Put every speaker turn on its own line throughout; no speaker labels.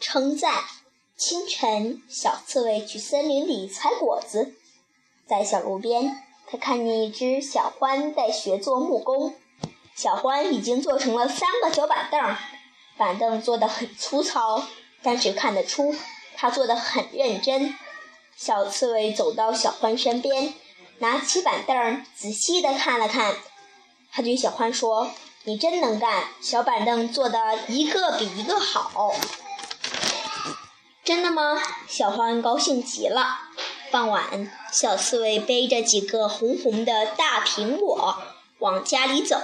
称赞。清晨，小刺猬去森林里采果子，在小路边，他看见一只小獾在学做木工。小獾已经做成了三个小板凳，板凳做得很粗糙，但是看得出他做得很认真。小刺猬走到小獾身边，拿起板凳仔细地看了看，他对小獾说：“你真能干，小板凳做的一个比一个好。”真的吗？小獾高兴极了。傍晚，小刺猬背着几个红红的大苹果往家里走。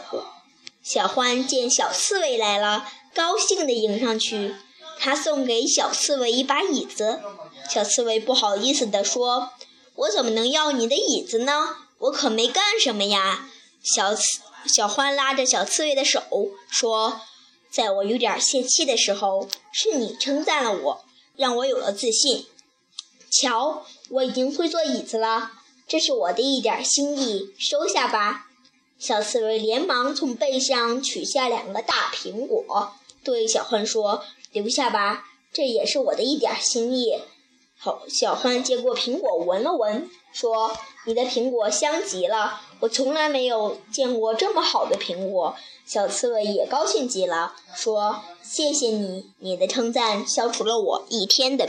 小獾见小刺猬来了，高兴地迎上去。他送给小刺猬一把椅子。小刺猬不好意思地说：“我怎么能要你的椅子呢？我可没干什么呀。”小刺小獾拉着小刺猬的手说：“在我有点泄气的时候，是你称赞了我。”让我有了自信。瞧，我已经会坐椅子了，这是我的一点心意，收下吧。小刺猬连忙从背上取下两个大苹果，对小獾说：“留下吧，这也是我的一点心意。”好，小獾接过苹果，闻了闻，说：“你的苹果香极了，我从来没有见过这么好的苹果。”小刺猬也高兴极了，说：“谢谢你，你的称赞消除了我一天的。”